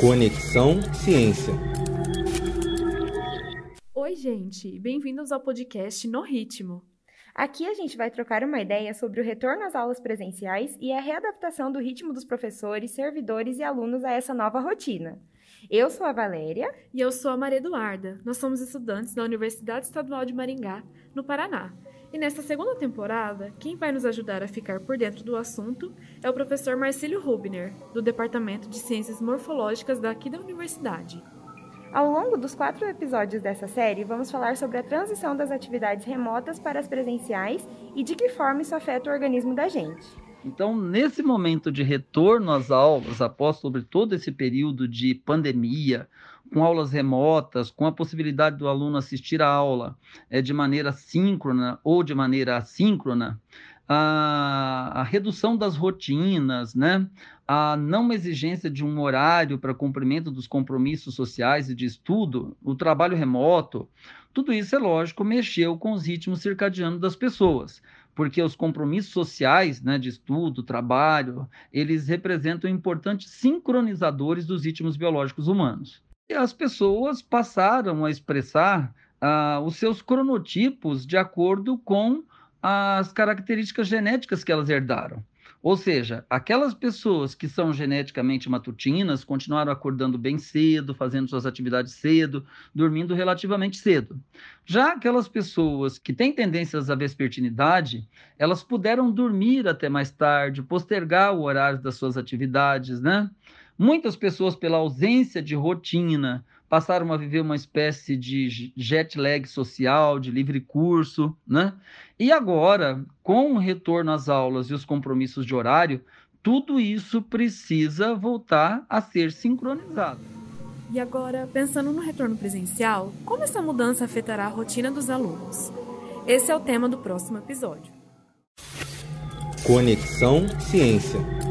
Conexão Ciência. Oi, gente, bem-vindos ao podcast No Ritmo. Aqui a gente vai trocar uma ideia sobre o retorno às aulas presenciais e a readaptação do ritmo dos professores, servidores e alunos a essa nova rotina. Eu sou a Valéria. E eu sou a Maria Eduarda. Nós somos estudantes da Universidade Estadual de Maringá, no Paraná. E nesta segunda temporada, quem vai nos ajudar a ficar por dentro do assunto é o professor Marcílio Rubner, do Departamento de Ciências Morfológicas daqui da universidade. Ao longo dos quatro episódios dessa série, vamos falar sobre a transição das atividades remotas para as presenciais e de que forma isso afeta o organismo da gente. Então, nesse momento de retorno às aulas, após sobre todo esse período de pandemia, com aulas remotas, com a possibilidade do aluno assistir a aula é, de maneira síncrona ou de maneira assíncrona, a, a, redução das rotinas, né? a não exigência de um horário para cumprimento dos compromissos sociais e de estudo, o trabalho remoto, tudo isso é lógico, mexeu com os ritmos circadianos das pessoas porque os compromissos sociais né, de estudo, trabalho, eles representam importantes sincronizadores dos ritmos biológicos humanos. As pessoas passaram a expressar ah, os seus cronotipos de acordo com as características genéticas que elas herdaram. Ou seja, aquelas pessoas que são geneticamente matutinas continuaram acordando bem cedo, fazendo suas atividades cedo, dormindo relativamente cedo. Já aquelas pessoas que têm tendências à vespertinidade, elas puderam dormir até mais tarde, postergar o horário das suas atividades, né? Muitas pessoas, pela ausência de rotina, passaram a viver uma espécie de jet lag social, de livre curso, né? E agora, com o retorno às aulas e os compromissos de horário, tudo isso precisa voltar a ser sincronizado. E agora, pensando no retorno presencial, como essa mudança afetará a rotina dos alunos? Esse é o tema do próximo episódio. Conexão Ciência.